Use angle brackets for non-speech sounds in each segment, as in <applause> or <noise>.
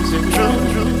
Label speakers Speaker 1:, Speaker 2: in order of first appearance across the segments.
Speaker 1: is it true, true.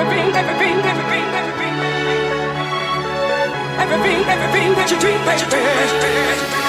Speaker 1: everything, everything, everything, everything, everything, everything
Speaker 2: that you
Speaker 3: dream, that you dream.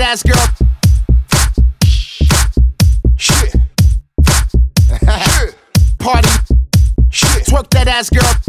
Speaker 3: Ass girl. <laughs> Shit. Party. Shit. Twerk that ass girl.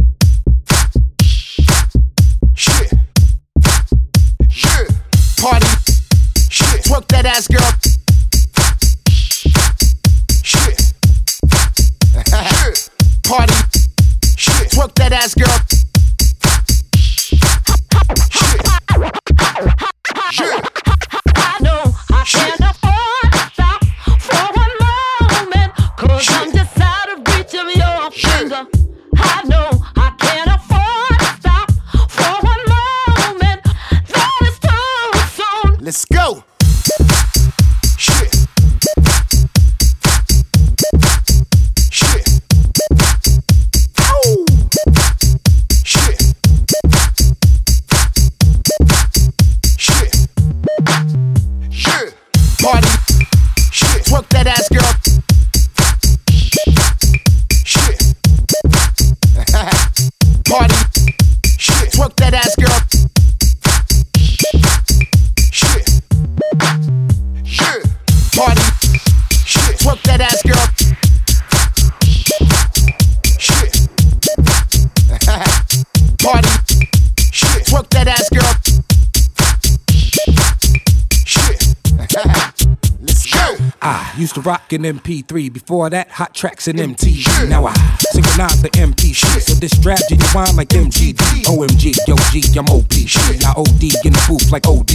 Speaker 4: I used to rock an MP3. Before that, hot tracks and MTV. Now I synchronize the MP shit. So this strap genuine like MGD. OMG, yo G, I'm OP. Shit. I OD in the booth like OD.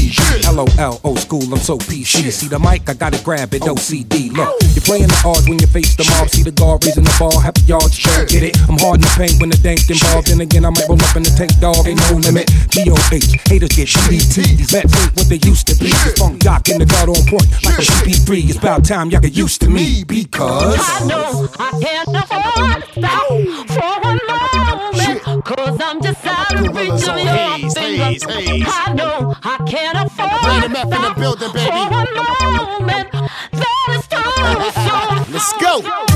Speaker 4: LOL, old school, I'm so PC. See the mic, I gotta grab it, oh. OCD. Look, you're playing the odds when you face the mob. See the guard raising the ball, happy yards, try get it. I'm hard in the paint when the dank involved. Then again, I might roll up in the tank dog, ain't no limit. GOH, haters get GDT. These vets ain't what they used to be. This funk doc in the guard on point, like a CP3. It's about time y'all get used to me because
Speaker 5: I know I can't afford to stop for one moment. Cause I'm just out of reach of your fingers. I know I can't afford to stop for one moment. That is too soon. <laughs>
Speaker 3: Let's go.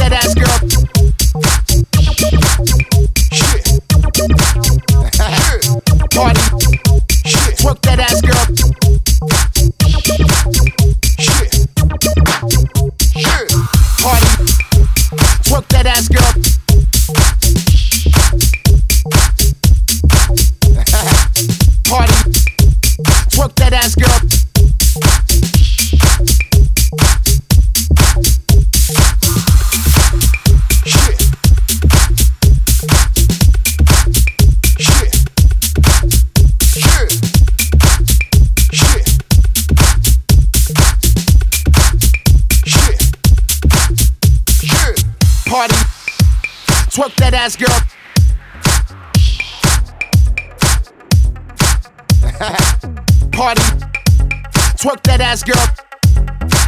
Speaker 3: that ass girl. Shit. <laughs> Party ass girl. Party. Twerk that ass girl. <laughs>